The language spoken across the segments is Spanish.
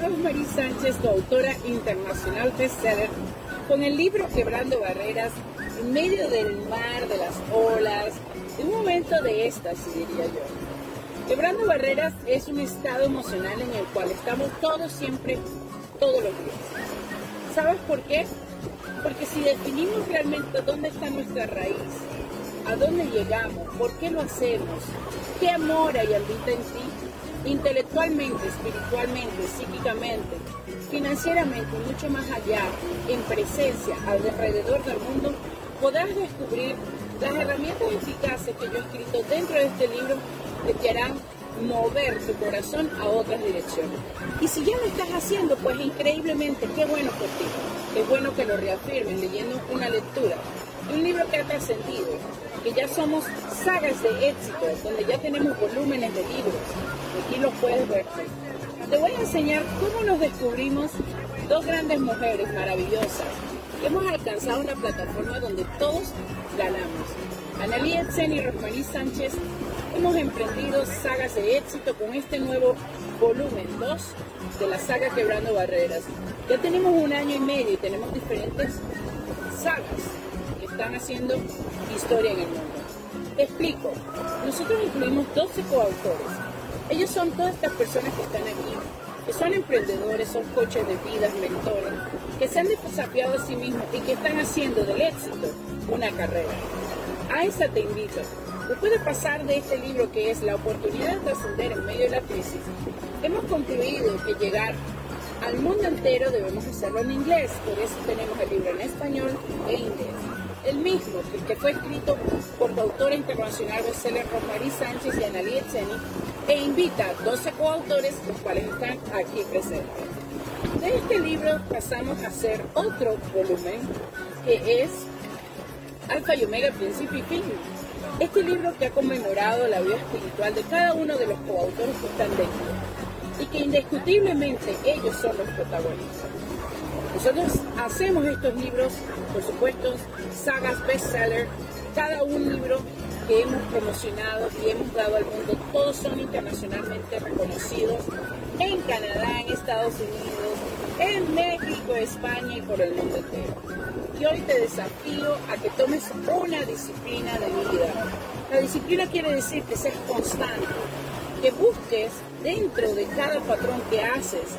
Rosemary Sánchez, tu autora internacional bestseller, con el libro Quebrando Barreras, en medio del mar, de las olas, de un momento de éxtasis, diría yo. Quebrando Barreras es un estado emocional en el cual estamos todos siempre, todos los días. ¿Sabes por qué? Porque si definimos realmente dónde está nuestra raíz, a dónde llegamos, por qué lo hacemos, qué amor hay habita en ti, intelectualmente, espiritualmente, psíquicamente, financieramente y mucho más allá, en presencia alrededor del mundo, podrás descubrir las herramientas eficaces que yo he escrito dentro de este libro que te harán mover tu corazón a otras direcciones. Y si ya lo estás haciendo, pues increíblemente, qué bueno por ti. Qué bueno que lo reafirmes leyendo una lectura. Un libro que ha trascendido, que ya somos sagas de éxito, donde ya tenemos volúmenes de libros, aquí lo puedes ver. Te voy a enseñar cómo nos descubrimos dos grandes mujeres maravillosas que hemos alcanzado una plataforma donde todos ganamos. Analí Etzen y Rosmarie Sánchez hemos emprendido sagas de éxito con este nuevo volumen 2 de la saga Quebrando Barreras. Ya tenemos un año y medio y tenemos diferentes sagas están haciendo historia en el mundo. Te explico. Nosotros incluimos 12 coautores ellos son todas estas personas que están aquí, que son emprendedores, son coches de vida, mentores, que se han desafiado a sí mismos y que están haciendo del éxito una carrera. A esa te invito. Después de pasar de este libro que es La oportunidad de trascender en medio de la crisis, hemos concluido que llegar al mundo entero debemos hacerlo en inglés, por eso tenemos el libro en español e inglés. El mismo, el que fue escrito por la autora internacional bestseller Rosmarie Sánchez y Analí Etzeni, e invita a 12 coautores, los cuales están aquí presentes. De este libro pasamos a hacer otro volumen que es Alfa y Omega, Principio y Fin. Este libro que ha conmemorado la vida espiritual de cada uno de los coautores que están dentro y que indiscutiblemente ellos son los protagonistas. Nosotros hacemos estos libros, por supuesto, sagas bestseller, cada un libro que hemos promocionado y hemos dado al mundo, todos son internacionalmente reconocidos en Canadá, en Estados Unidos, en México, España y por el mundo entero. Y hoy te desafío a que tomes una disciplina de vida. La disciplina quiere decir que seas constante, que busques dentro de cada patrón que haces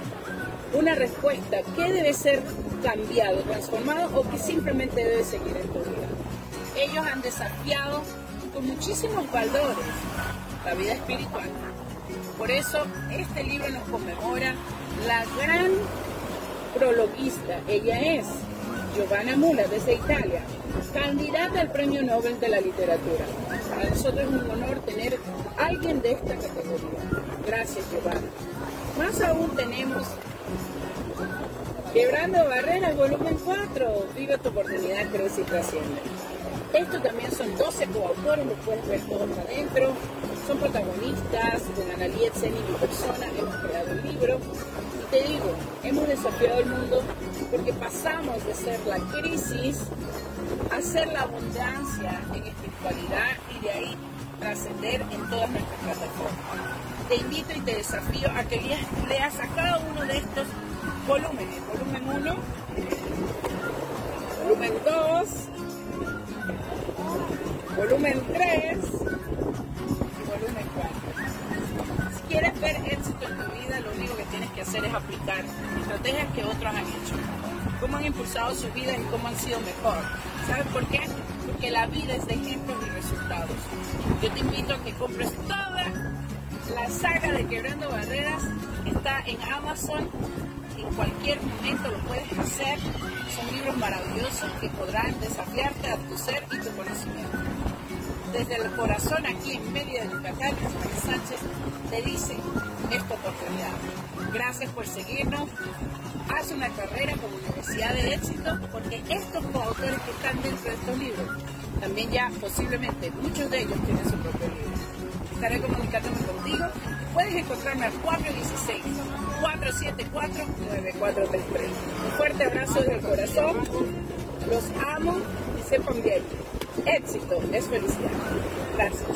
una respuesta que debe ser cambiado, transformado o que simplemente debe seguir en tu vida. Ellos han desafiado con muchísimos valores la vida espiritual. Por eso este libro nos conmemora la gran prologuista. Ella es Giovanna Mula desde Italia, candidata al Premio Nobel de la Literatura. Para nosotros es un honor tener a alguien de esta categoría. Gracias Giovanna. Más aún tenemos Quebrando Barreras, volumen 4. Vive tu oportunidad, crece y trasciende. Esto también son 12 coautores, lo puedes ver todos adentro. Son protagonistas, con Analí Etzen y mi persona hemos creado el libro. Hemos desafiado el mundo porque pasamos de ser la crisis a ser la abundancia en espiritualidad y de ahí trascender en todas nuestras plataformas. Te invito y te desafío a que leas a cada uno de estos volúmenes. Volumen 1, volumen 2, volumen 3 en tu vida, lo único que tienes que hacer es aplicar estrategias que otros han hecho. Cómo han impulsado sus vidas y cómo han sido mejor. ¿Sabes por qué? Porque la vida es de ejemplos y resultados. Yo te invito a que compres toda la saga de Quebrando Barreras. Está en Amazon. En cualquier momento lo puedes hacer. Son libros maravillosos que podrán desafiarte a tu ser y tu conocimiento desde el corazón aquí en de Yucatán, Sánchez te dice esta oportunidad. Gracias por seguirnos. Haz una carrera como Universidad de Éxito, porque estos coautores que están dentro de estos libros, también ya posiblemente muchos de ellos tienen su propio libro. Estaré comunicándome contigo. Puedes encontrarme al 416-474-9433. Un fuerte abrazo desde el corazón. Los amo y sepan bien éxito es felicidad. Gracias.